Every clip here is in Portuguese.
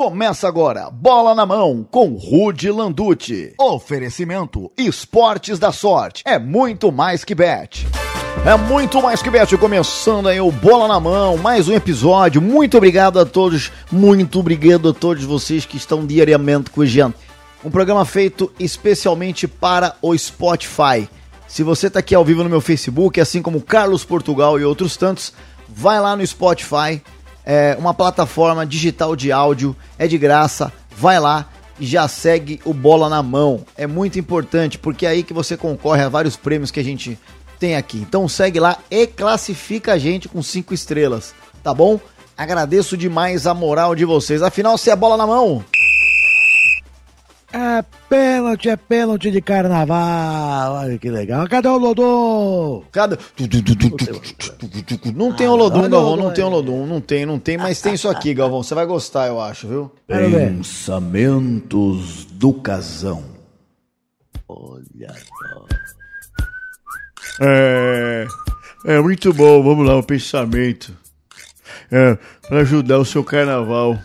Começa agora, bola na mão com Rude Landucci. Oferecimento Esportes da Sorte. É muito mais que bet. É muito mais que bet. Começando aí o Bola na Mão, mais um episódio. Muito obrigado a todos, muito obrigado a todos vocês que estão diariamente com a gente. Um programa feito especialmente para o Spotify. Se você está aqui ao vivo no meu Facebook, assim como Carlos Portugal e outros tantos, vai lá no Spotify é uma plataforma digital de áudio, é de graça, vai lá e já segue o Bola na Mão. É muito importante, porque é aí que você concorre a vários prêmios que a gente tem aqui. Então segue lá e classifica a gente com cinco estrelas, tá bom? Agradeço demais a moral de vocês. Afinal, se é bola na mão. É pênalti, é pênalti de carnaval. Olha que legal. Cadê o Lodum? Cadê? Não tem o Lodum, Galvão. Não tem o Lodum. Não tem, não tem, mas tem isso aqui, Galvão. Você vai gostar, eu acho, viu? Pensamentos do casão. Olha só. É, é muito bom, vamos lá, o pensamento. É, para ajudar o seu carnaval.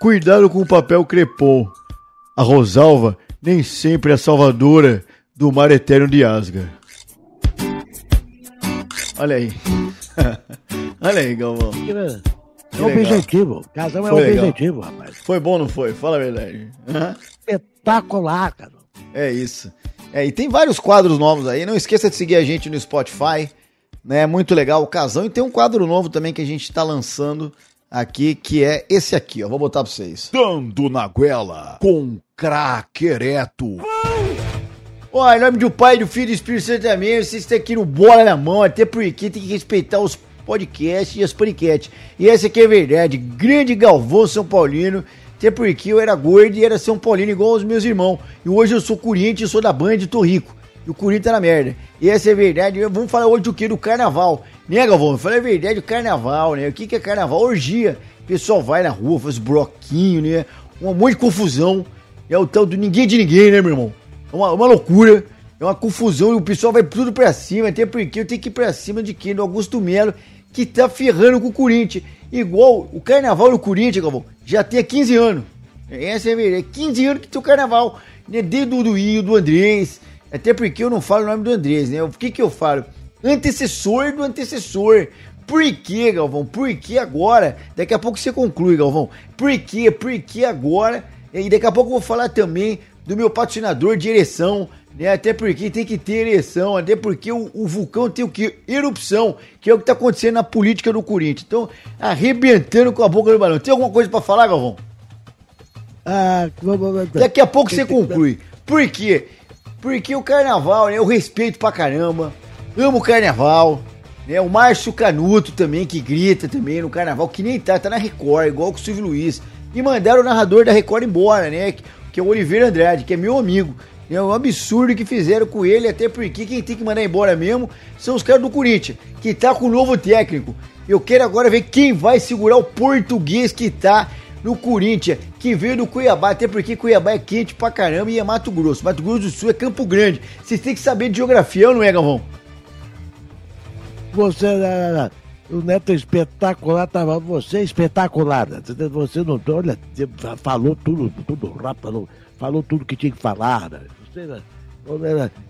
Cuidado com o papel crepom. A Rosalva nem sempre é salvadora do mar eterno de Asgard. Olha aí. Olha aí, Galvão. É objetivo. Casão é legal. objetivo, rapaz. Foi bom, não foi? Fala a verdade. Espetacular, cara. É isso. É, e tem vários quadros novos aí. Não esqueça de seguir a gente no Spotify. Né? Muito legal o casão. E tem um quadro novo também que a gente está lançando aqui, que é esse aqui, ó. Vou botar pra vocês. Dando na goela com craque ereto. Ó, em nome do Pai, do Filho e do Espírito Santo também, vocês estão aqui no Bola na Mão, até porque tem que respeitar os podcasts e as paniquetes. E essa aqui é a verdade. Grande Galvão São Paulino, até porque eu era gordo e era São Paulino igual os meus irmãos. E hoje eu sou Corinthians, sou da Band e tô rico. E o Corinthians na merda. E essa é verdade. Vamos falar hoje do que? Do carnaval. Né, Galvão? Fala a verdade, o carnaval, né? O que, que é carnaval? Orgia. O pessoal vai na rua, faz bloquinho, né? Um monte de confusão. É o tal do ninguém de ninguém, né, meu irmão? É uma, uma loucura. É uma confusão e o pessoal vai tudo pra cima. Até porque eu tenho que ir pra cima de quem? Do Augusto Melo, que tá ferrando com o Corinthians. Igual o carnaval do Corinthians, Galvão, já tem há 15 anos. Essa é a verdade. 15 anos que tem o carnaval. Né? Desde o do Io, do Andrés. Até porque eu não falo o nome do Andrés, né? O que que eu falo? Antecessor do antecessor. Por que, Galvão? Por que agora? Daqui a pouco você conclui, Galvão. Por que? Por que agora? E daqui a pouco eu vou falar também do meu patrocinador de ereção, né? Até porque tem que ter ereção, até porque o, o vulcão tem o que? Erupção, que é o que tá acontecendo na política do Corinthians. Então, arrebentando com a boca do balão. Tem alguma coisa pra falar, Galvão? Ah, vamos- vamos- Daqui a pouco você conclui. Por quê? Porque o carnaval, né? Eu respeito pra caramba. Amo o carnaval. Né? O Márcio Canuto também, que grita também no carnaval, que nem tá, tá na Record, igual com o Silvio Luiz. E mandaram o narrador da Record embora, né? Que, que é o Oliveira Andrade, que é meu amigo. É um absurdo que fizeram com ele, até porque quem tem que mandar embora mesmo são os caras do Corinthians, que tá com o novo técnico. Eu quero agora ver quem vai segurar o português que tá no Corinthians, que veio do Cuiabá, até porque Cuiabá é quente pra caramba e é Mato Grosso. Mato Grosso do Sul é Campo Grande. Vocês têm que saber de geografia, não é, Galvão? Você. O Neto é espetacular, tava você é espetacular. Você não. Olha, falou tudo, tudo rápido, falou, tudo que tinha que falar. né? Você, né?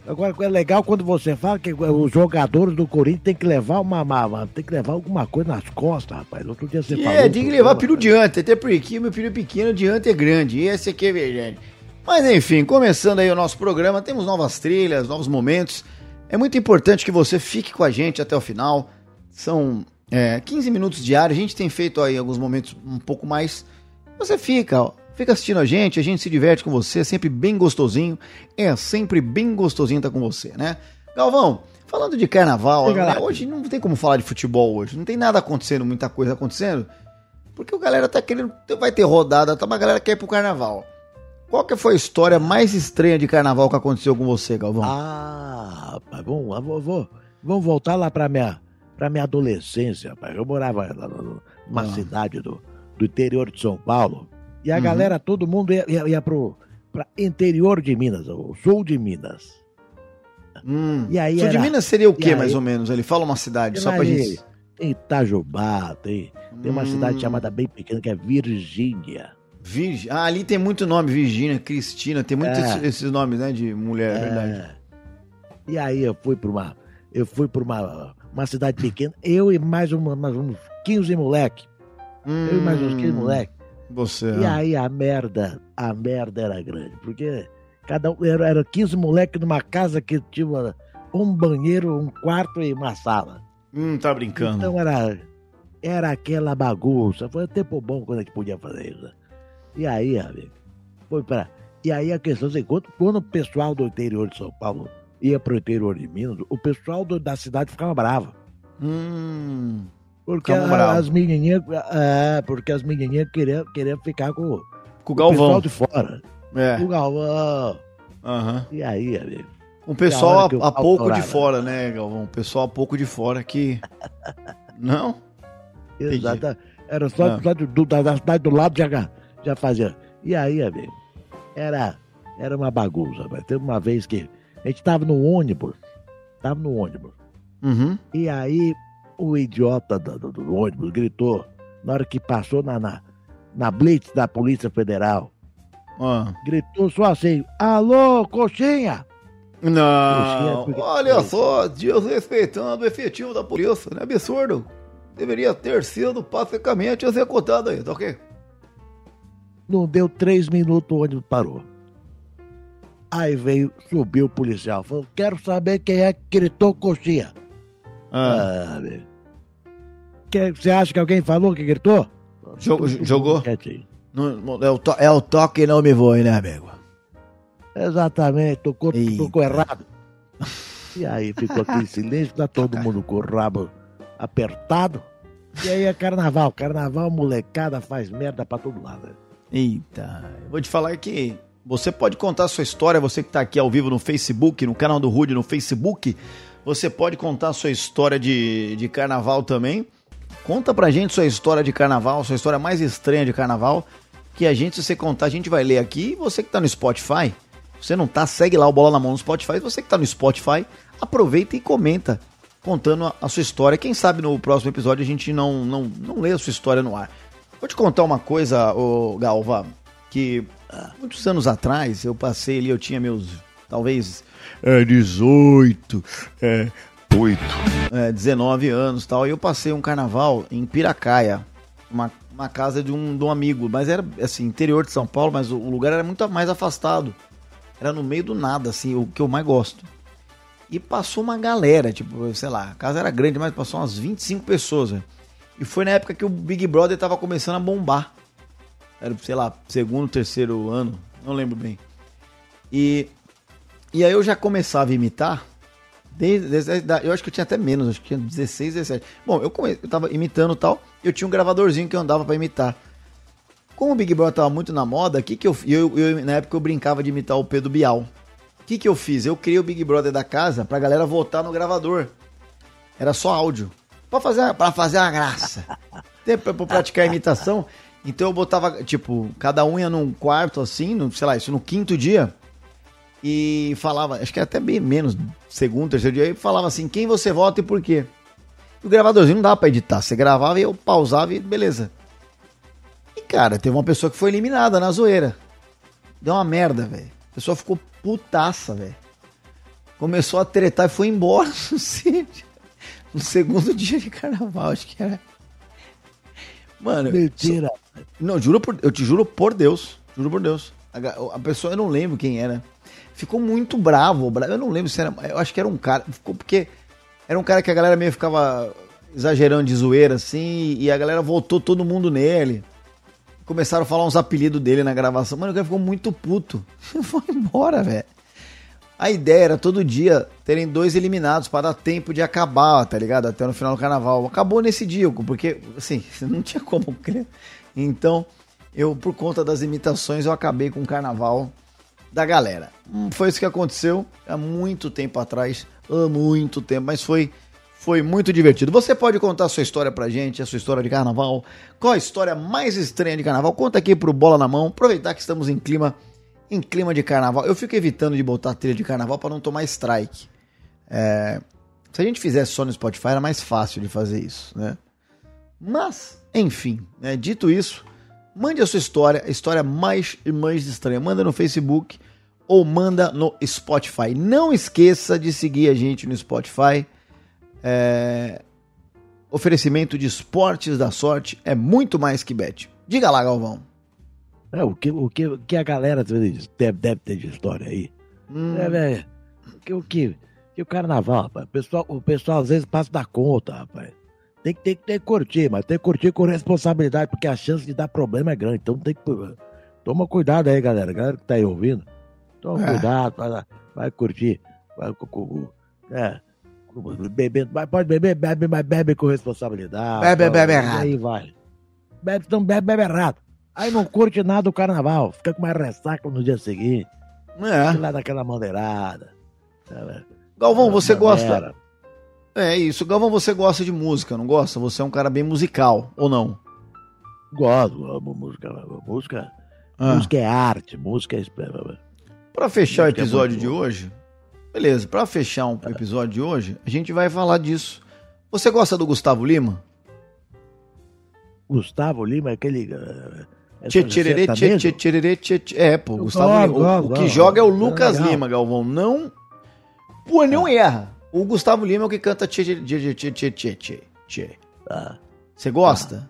Agora é legal quando você fala que os jogadores do Corinthians tem que levar uma, uma- tem que levar alguma coisa nas costas, rapaz. Outro dia você falou. É, tem que levar pelo rapaz. diante, até porque meu filho é pequeno, o diante é grande. Esse aqui é verdade. Mas enfim, começando aí o nosso programa, temos novas trilhas, novos momentos. É muito importante que você fique com a gente até o final. São é, 15 minutos diários. A gente tem feito aí alguns momentos um pouco mais. Você fica, ó, fica assistindo a gente, a gente se diverte com você, é sempre bem gostosinho. É sempre bem gostosinho estar com você, né? Galvão, falando de carnaval, né, hoje não tem como falar de futebol hoje. Não tem nada acontecendo, muita coisa acontecendo. Porque o galera tá querendo. Vai ter rodada, tá? Mas a galera quer ir pro carnaval. Qual que foi a história mais estranha de carnaval que aconteceu com você, Galvão? Ah, rapaz, vamos, vou, vou- vamos voltar lá pra minha, pra minha adolescência, rapaz. Eu morava lá numa Ah. cidade do, do interior de São Paulo. E a Uhum. galera, todo mundo ia, ia, ia pro pra interior de Minas, o sul de Minas. Hum. E aí Sul de era- Minas seria o e quê, aí- mais ou menos? Ele fala uma cidade, só pra gente. Tem Itajubá, tem, tem uma Hum. cidade chamada bem pequena que é Virgínia. Virgem. Ah, ali tem muito nome, Virgínia, Cristina, tem muitos É. esses, nomes, né, de mulher, é verdade. É. E aí eu fui para uma, eu fui para uma, uma cidade pequena, eu e mais, uma, mais uns 15 moleque, eu e mais uns 15 Hum, moleque. Você. E ah. aí a merda, a merda era grande, porque cada um era, era 15 moleque numa casa que tinha um banheiro, um quarto e uma sala. Hum, tá brincando. Então era, era aquela bagunça. Foi um tempo bom quando a gente podia fazer isso. E aí, amigo, foi para. E aí a questão é quando, quando o pessoal do interior de São Paulo ia pro interior de Minas, o pessoal do- da cidade ficava bravo. Hum. Porque a- as menininhas. É, porque as menininhas queriam, queriam ficar com, Com o o pessoal Galvão. de fora. É. O Galvão. Aham. E aí, amigo? Um pessoal a, a pouco de fora, né, Galvão? Um pessoal a pouco de fora que. Não? Exato. Era só, Ah. só do- da, da cidade do lado já, já fazia. E aí, amigo, era, era uma bagunça. Mas teve uma vez que a gente tava no ônibus, tava no ônibus, Uhum. e aí o idiota do, do- do ônibus gritou, na hora que passou na, na, na blitz da Polícia Federal, Ah. gritou só assim, alô, coxinha! Não, porque- olha só, desrespeitando o efetivo da polícia, né? Absurdo. Deveria ter sido pacificamente executado aí, tá ok? Não deu três minutos, o ônibus parou. Aí veio, subiu o policial, falou, quero saber quem é que gritou coxinha. Ah, Ah. Que- Você acha que alguém falou que gritou? Jo- jogou? Não- não- é, o to- é o toque e não me voe, né, amigo? Exatamente, tocou, Eita. tocou errado. E aí ficou aquele silêncio, tá todo mundo com o rabo apertado. E aí é carnaval, carnaval, molecada faz merda pra todo lado. Eita, eu vou te falar que você pode contar a sua história, você que tá aqui ao vivo no Facebook, no canal do Rude no Facebook, você pode contar sua história de, de carnaval também. Conta pra gente sua história de carnaval, sua história mais estranha de carnaval, que a gente, se você contar, a gente vai ler aqui. Você que tá no Spotify, você não tá, segue lá o Bola na Mão no Spotify. Você que tá no Spotify, aproveita e comenta, contando a, a sua história. Quem sabe no próximo episódio a gente não, não, não lê a sua história no ar. Vou te contar uma coisa, ô Galva, que muitos anos atrás eu passei ali, eu tinha meus, talvez, É 18, é 8. é, 19 anos e tal, e eu passei um carnaval em Piracaia, uma, uma casa de um, de um amigo, mas era, assim, interior de São Paulo, mas o, o lugar era muito mais afastado. Era no meio do nada, assim, o que eu mais gosto. E passou uma galera, tipo, sei lá, a casa era grande, mas passou umas 25 pessoas, velho. E foi na época que o Big Brother tava começando a bombar. Era, sei lá, segundo, terceiro ano, não lembro bem. E, e aí eu já começava a imitar. Desde, desde- eu acho que eu tinha até menos, acho que tinha 16, 17. Bom, eu, come, eu tava imitando e tal, eu tinha um gravadorzinho que eu andava pra imitar. Como o Big Brother tava muito na moda, que que eu, eu, eu na época eu brincava de imitar o Pedro Bial. O que que eu fiz? Eu criei o Big Brother da casa pra galera votar no gravador. Era só áudio. Pra fazer, pra fazer uma graça. Pra, pra praticar a imitação. Então eu botava, tipo, cada um ia num quarto assim, no, sei lá, isso no quinto dia. E falava, acho que até bem menos, segundo, terceiro dia, e falava assim, quem você vota e por quê. O gravadorzinho não dá pra editar. Você gravava e eu pausava e beleza. E cara, teve uma pessoa que foi eliminada na zoeira. Deu uma merda, velho. A pessoa ficou putaça, velho. Começou a tretar e foi embora no segundo dia de carnaval, acho que era. Mano, Mentira. não, juro por, eu te juro por Deus. Juro por Deus. A pessoa, eu não lembro quem era. Ficou muito bravo. bra- Eu não lembro se era. Eu acho que era um cara. Ficou porque. Era um cara que a galera meio ficava exagerando de zoeira, assim. E a galera voltou todo mundo nele. Começaram a falar uns apelidos dele na gravação. Mano, o cara ficou muito puto. Foi embora, velho. A ideia era todo dia terem dois eliminados para dar tempo de acabar, tá ligado? Até no final do carnaval. Acabou nesse dia, porque, assim, não tinha como crer. Então, eu, por conta das imitações, eu acabei com o carnaval da galera. Hum, Foi isso que aconteceu há muito tempo atrás. Há muito tempo, mas foi. Foi muito divertido. Você pode contar a sua história pra gente, a sua história de carnaval. Qual a história mais estranha de carnaval? Conta aqui pro Bola na Mão. Aproveitar que estamos em clima em clima de carnaval. Eu fico evitando de botar trilha de carnaval para não tomar strike. É, se a gente fizesse só no Spotify era mais fácil de fazer isso, né? Mas, enfim, né, dito isso, Mande a sua história, a história mais e mais estranha. Manda no Facebook ou manda no Spotify. Não esqueça de seguir a gente no Spotify. É... Oferecimento de esportes da sorte é muito mais que bet. Diga lá, Galvão. É, o, que, o, que, o que a galera deve, deve ter de história aí. Hum, É, velho. Que o que? Que o carnaval, rapaz. O pessoal, o pessoal às vezes passa da conta, rapaz. Tem que, tem, que- tem que curtir, mas tem que curtir com responsabilidade, porque a chance de dar problema é grande. Então tem que. Toma cuidado aí, galera. Galera que tá aí ouvindo. Toma É. cuidado, vai, vai curtir. Vai, é, bebendo, pode beber, bebe, mas bebe com responsabilidade. Bebe, bebe E errado. Aí vai. Bebe, então bebe, bebe errado. Aí não curte nada do carnaval. Fica com mais ressaca no dia seguinte. é. Lá daquela maneirada. sabe? Galvão, você Maneira. gosta. É isso. Galvão, você gosta de música, não gosta? Você é um cara bem musical, ou não? Gosto, amo música. Música, Ah. música é arte, música é. Pra fechar o Música é episódio muito de hoje, beleza, pra fechar um episódio de hoje, a gente vai falar disso. Você gosta do Gustavo Lima? Gustavo Lima, aquele. eh, essa Tchê, tchê. É, pô, Gustavo Lima. O- O, que joga é o É Lucas. Lima, Galvão. Não. Pô, não erra. O Gustavo Lima é o que canta tchê, tchê, tchê, tchê, tchê, tchê, tchê. Ah, Você gosta?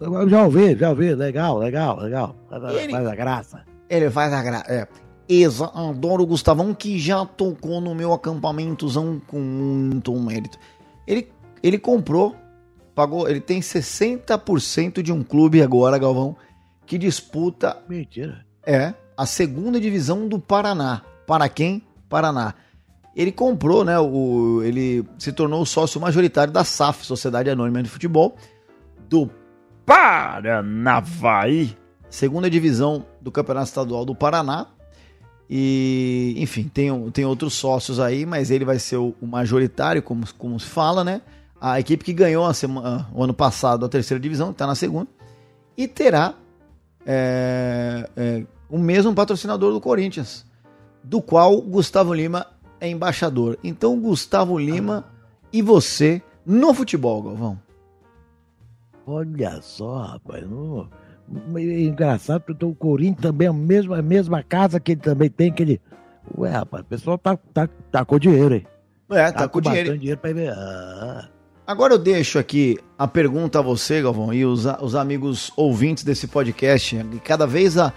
eu já ouvi, já ouvi. Legal, legal, legal. Faz a, Ele- faz a graça. Ele faz a graça. É. Exa, adoro o Gustavão que já tocou no meu acampamentozão com muito mérito. Ele, ele comprou, pagou, ele tem 60% de um clube agora, Galvão, que disputa Mentira. é a segunda divisão do Paraná. Para quem? Paraná. Ele comprou, né? O, ele se tornou o sócio majoritário da SAF, Sociedade Anônima de Futebol, do Paranavaí, segunda divisão do Campeonato Estadual do Paraná. E, enfim, tem, tem outros sócios aí, mas ele vai ser o, o majoritário, como, como se fala, né? A equipe que ganhou semana, o ano passado a terceira divisão, está na segunda, e terá é, é, o mesmo patrocinador do Corinthians, do qual Gustavo Lima é embaixador. Então, Gustavo Lima e você no futebol, Galvão. Olha só, rapaz. Não, é engraçado, porque o Corinthians também é a mesma, a mesma casa que ele também tem, que ele. Ué, rapaz, o pessoal tá, tá, tá com dinheiro, hein? É, tá, com dinheiro. bastante dinheiro pra. Ah, Agora eu deixo aqui a pergunta a você, Galvão, e os, os amigos ouvintes desse podcast. E cada vez a,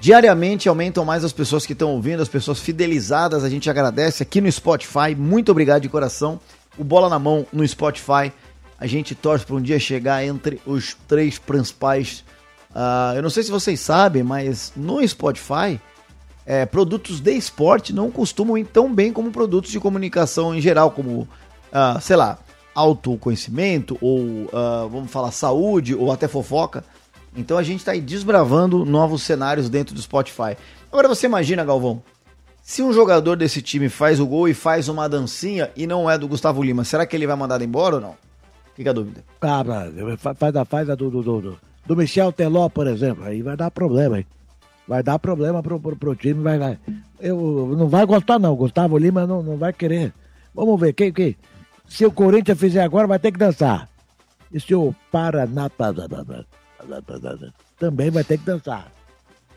diariamente aumentam mais as pessoas que estão ouvindo, as pessoas fidelizadas. A gente agradece aqui no Spotify. Muito obrigado de coração. O Bola na Mão no Spotify. A gente torce para um dia chegar entre os três principais. ah, eu não sei se vocês sabem, mas no Spotify, é, produtos de esporte não costumam ir tão bem como produtos de comunicação em geral, como, ah, sei lá, autoconhecimento, ou ah, vamos falar saúde, ou até fofoca. Então a gente está aí desbravando novos cenários dentro do Spotify. Agora você imagina, Galvão, se um jogador desse time faz o gol e faz uma dancinha e não é do Gustavo Lima, será que ele vai mandar embora ou não? Fica a dúvida. Fa- faz a, faz a do, do, do- do Michel Teló, por exemplo. Aí vai dar problema, hein? Vai dar problema pro, pro, pro time, vai, vai. Eu, não vai gostar, não. Gustavo Lima não, não vai querer. Vamos ver, quem, quem? Se o Corinthians fizer agora, vai ter que dançar. E se o Paraná também vai ter que dançar.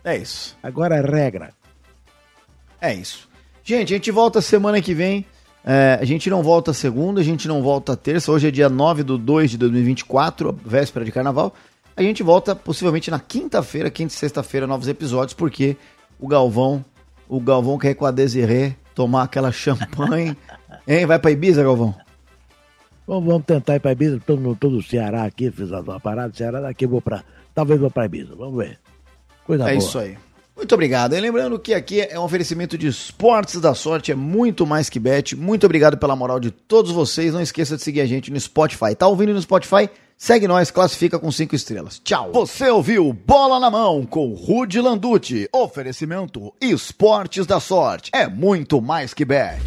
É isso. Agora é regra. É isso. Gente, a gente volta semana que vem. É, a gente não volta segunda, a gente não volta terça. Hoje é dia 9 de 2 de 2024, véspera de carnaval. A gente volta possivelmente na quinta-feira, quinta e sexta-feira, novos episódios, porque o Galvão, o Galvão quer ir com a Desirê tomar aquela champanhe. hein? Vai pra Ibiza, Galvão? Vamos, vamos tentar ir pra Ibiza. Todo, no- todo o Ceará aqui, fiz uma parada. Ceará daqui eu vou pra. Talvez vou pra Ibiza. Vamos ver. Coisa É boa. isso aí. Muito obrigado. E lembrando que aqui é um oferecimento de esportes da sorte, é muito mais que bet. Muito obrigado pela moral de todos vocês. Não esqueça de seguir a gente no Spotify. Tá ouvindo no Spotify? Segue nós, classifica com cinco estrelas. Tchau. Você ouviu Bola na Mão com Rude Landucci. Oferecimento Esportes da Sorte. É muito mais que bet.